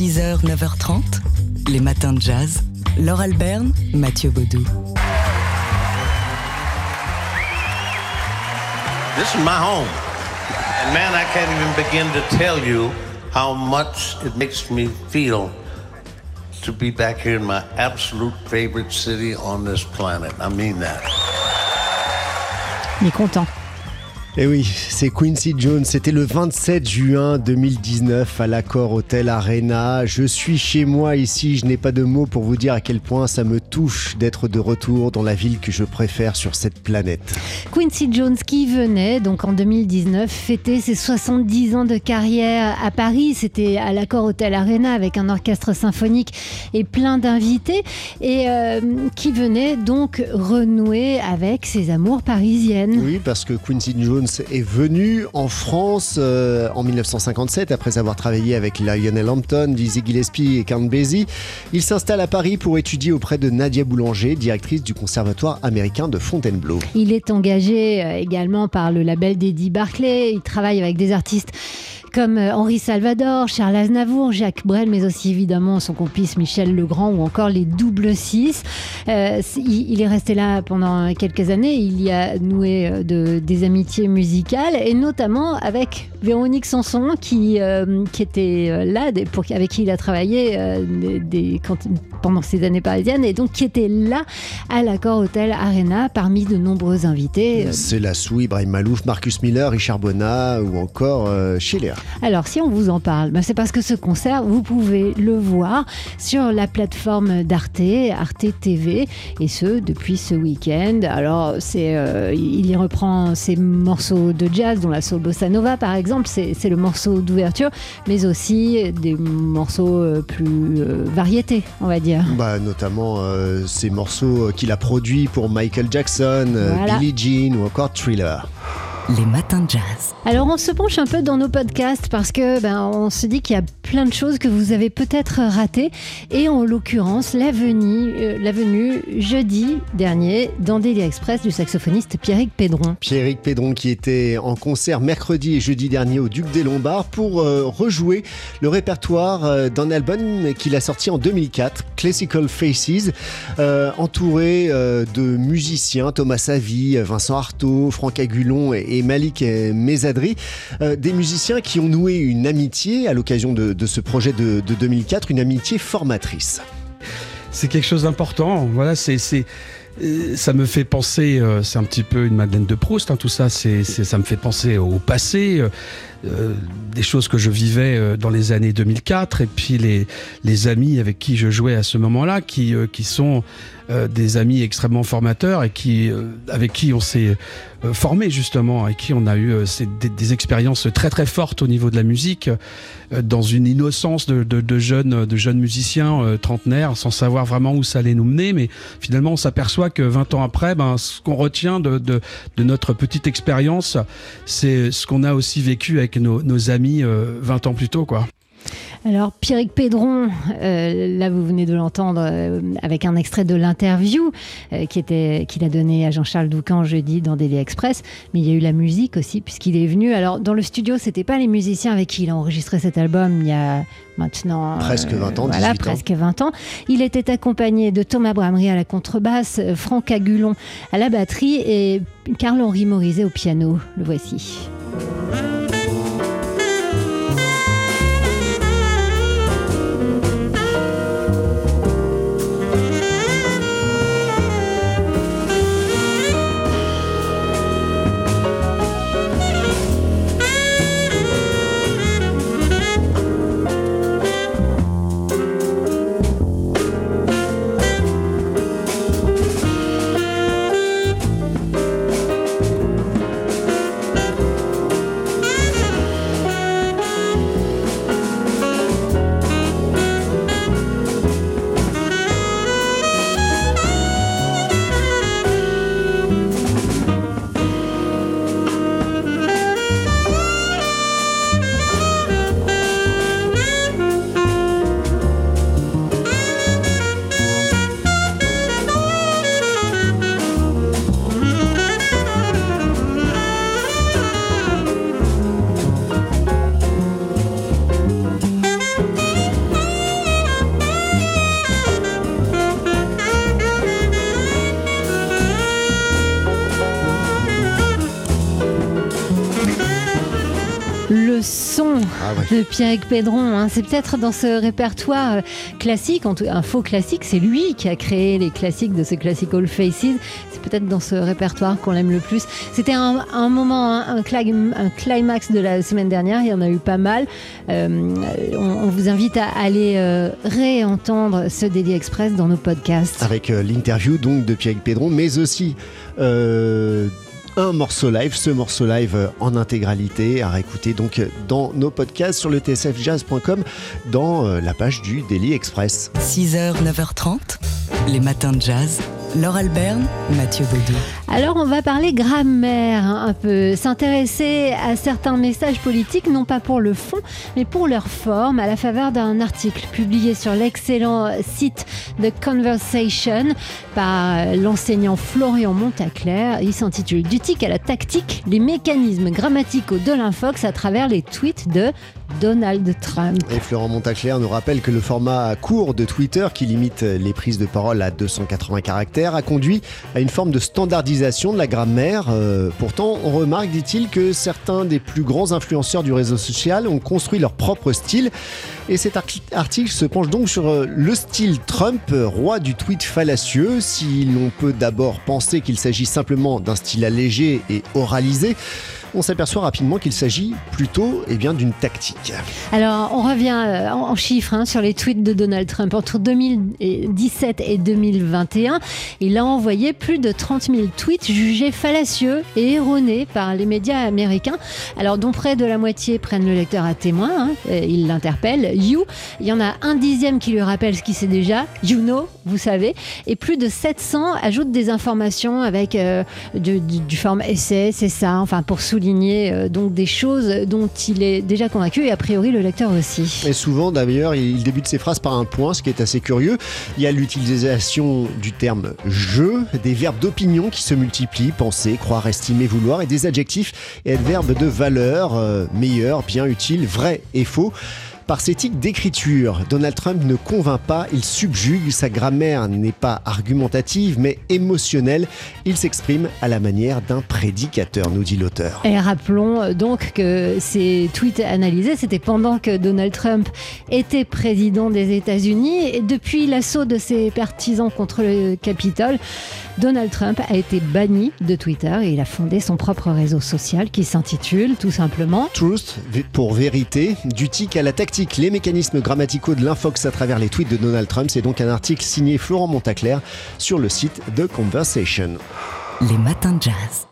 6h, 9h30, les matins de jazz. Laure Alberne, Mathieu Baudou. This is my home. And man, I can't even begin to tell you how much it makes me feel to be back here in my absolute favorite city on this planet. I mean that. Il est content. Et eh oui, c'est Quincy Jones. C'était le 27 juin 2019 à l'Accord Hotel Arena. Je suis chez moi ici. Je n'ai pas de mots pour vous dire à quel point ça me touche d'être de retour dans la ville que je préfère sur cette planète. Quincy Jones qui venait donc en 2019 fêter ses 70 ans de carrière à Paris. C'était à l'Accord Hotel Arena avec un orchestre symphonique et plein d'invités et euh, qui venait donc renouer avec ses amours parisiennes. Oui, parce que Quincy Jones est venu en France euh, en 1957 après avoir travaillé avec Lionel Hampton, Dizzy Gillespie et Count Basie. Il s'installe à Paris pour étudier auprès de Nadia Boulanger, directrice du Conservatoire américain de Fontainebleau. Il est engagé euh, également par le label d'Eddie Barclay. Il travaille avec des artistes comme euh, Henri Salvador, Charles Aznavour, Jacques Brel, mais aussi évidemment son complice Michel Legrand ou encore les Double Six. Euh, il, est resté là pendant quelques années. Il y a noué euh, de, des amitiés musicales et notamment avec Véronique Sanson qui, était là, avec qui il a travaillé pendant ces années parisiennes et donc qui était là à l'accord Hôtel Arena parmi de nombreux invités. C'est la Ibrahim Malouf, Marcus Miller, Richard Bonnat ou encore Schiller. Alors, si on vous en parle, ben, c'est parce que ce concert, vous pouvez le voir sur la plateforme d'Arte, Arte TV, et ce, depuis ce week-end. Alors, c'est, euh, il y reprend ses morceaux de jazz, dont la soul bossa nova, par exemple, c'est, le morceau d'ouverture, mais aussi des morceaux euh, plus euh, variétés, on va dire. Bah, notamment ces morceaux qu'il a produits pour Michael Jackson, Billie Jean ou encore Thriller les matins de jazz. Alors on se penche un peu dans nos podcasts parce que ben, on se dit qu'il y a plein de choses que vous avez peut-être ratées et en l'occurrence la venue, euh, la venue jeudi dernier dans Daily Express du saxophoniste Pierrick Pédron. Pierrick Pédron qui était en concert mercredi et jeudi dernier au Duc des Lombards pour euh, rejouer le répertoire euh, d'un album qu'il a sorti en 2004, Classical Faces, entouré de musiciens, Thomas Savy, Vincent Artaud, Franck Agulon et Malik Mézadri, euh, des musiciens qui ont noué une amitié à l'occasion de, ce projet de, 2004, une amitié formatrice. C'est quelque chose d'important. Voilà, c'est ça me fait penser, euh, c'est un petit peu une Madeleine de Proust, hein, tout ça, c'est, ça me fait penser au passé, des choses que je vivais dans les années 2004, et puis les, les amis avec qui je jouais à ce moment-là, qui, qui sont des amis extrêmement formateurs et qui, avec qui on s'est euh, formés justement, et qui on a eu euh, des, expériences très très fortes au niveau de la musique, euh, dans une innocence de, de, jeunes, de jeunes musiciens trentenaires, sans savoir vraiment où ça allait nous mener, mais finalement on s'aperçoit que 20 ans après, ben, ce qu'on retient de, de, notre petite expérience, c'est ce qu'on a aussi vécu avec nos, amis 20 ans plus tôt. quoi. Alors, Pierrick Pédron, euh, là vous venez de l'entendre euh, avec un extrait de l'interview euh, qui était qu'il a donné à Jean-Charles Doucan jeudi dans Daily Express, mais il y a eu la musique aussi puisqu'il est venu. Alors dans le studio, c'était pas les musiciens avec qui il a enregistré cet album. Il y a maintenant presque 20 ans, voilà, presque 20 ans. Il était accompagné de Thomas Bramery à la contrebasse, Franck Agulon à la batterie et Carl-Henri Morizet au piano. Le voici. De Pierre Pédron. Hein. C'est peut-être dans ce répertoire euh, classique, un faux classique, c'est lui qui a créé les classiques de ce Classical Faces. C'est peut-être dans ce répertoire qu'on l'aime le plus. C'était un, moment, un, climax de la semaine dernière, il y en a eu pas mal. Euh, on, vous invite à aller euh, réentendre ce Daily Express dans nos podcasts. Avec l'interview donc de Pierre Pédron, mais aussi un morceau live, ce morceau live euh, en intégralité à réécouter donc euh, dans nos podcasts sur le tsfjazz.com dans euh, la page du Daily Express. 6h, 9h30, les matins de jazz. Laure Alberne, Mathieu Baudou. Alors on va parler grammaire hein, un peu, s'intéresser à certains messages politiques, non pas pour le fond, mais pour leur forme, à la faveur d'un article publié sur l'excellent site The Conversation par l'enseignant Florian Montaclair. Il s'intitule Du tic à la tactique, les mécanismes grammaticaux de l'infox à travers les tweets de Donald Trump. Et Florent Montaclair nous rappelle que le format court de Twitter, qui limite les prises de parole à 280 caractères, a conduit à une forme de standardisation de la grammaire. Euh, pourtant, on remarque, dit-il, que certains des plus grands influenceurs du réseau social ont construit leur propre style. Et cet article se penche donc sur euh, le style Trump, roi du tweet fallacieux. Si l'on peut d'abord penser qu'il s'agit simplement d'un style allégé et oralisé, on s'aperçoit rapidement qu'il s'agit plutôt eh bien, d'une tactique. Alors, on revient euh, en chiffres hein, sur les tweets de Donald Trump. Entre 2017 et 2021, il a envoyé plus de 30 000 tweets jugés fallacieux et erronés par les médias américains. Alors, dont près de la moitié prennent le lecteur à témoin. Hein, il l'interpelle. You. Il y en a un dixième qui lui rappelle ce qu'il sait déjà. You know, vous savez. Et plus de 700 ajoutent des informations avec euh, du, du, forme essai, c'est ça, enfin, pour souligner souligner euh, donc des choses dont il est déjà convaincu et a priori le lecteur aussi. Et souvent d'ailleurs, il débute ses phrases par un point, ce qui est assez curieux. Il y a l'utilisation du terme je, des verbes d'opinion qui se multiplient, penser, croire, estimer, vouloir, et des adjectifs et adverbes de valeur, euh, meilleur, bien, utile, vrai et faux. Par ses tics d'écriture, Donald Trump ne convainc pas, il subjugue, sa grammaire n'est pas argumentative mais émotionnelle. Il s'exprime à la manière d'un prédicateur, nous dit l'auteur. Et rappelons euh, donc que ces tweets analysés, c'était pendant que Donald Trump était président des États-Unis et depuis l'assaut de ses partisans contre le Capitole, Donald Trump a été banni de Twitter et il a fondé son propre réseau social qui s'intitule tout simplement Truth pour vérité, du tic à la tactique, les mécanismes grammaticaux de l'infox à travers les tweets de Donald Trump. C'est donc un article signé Florent Montaclair sur le site de Conversation. Les matins de jazz.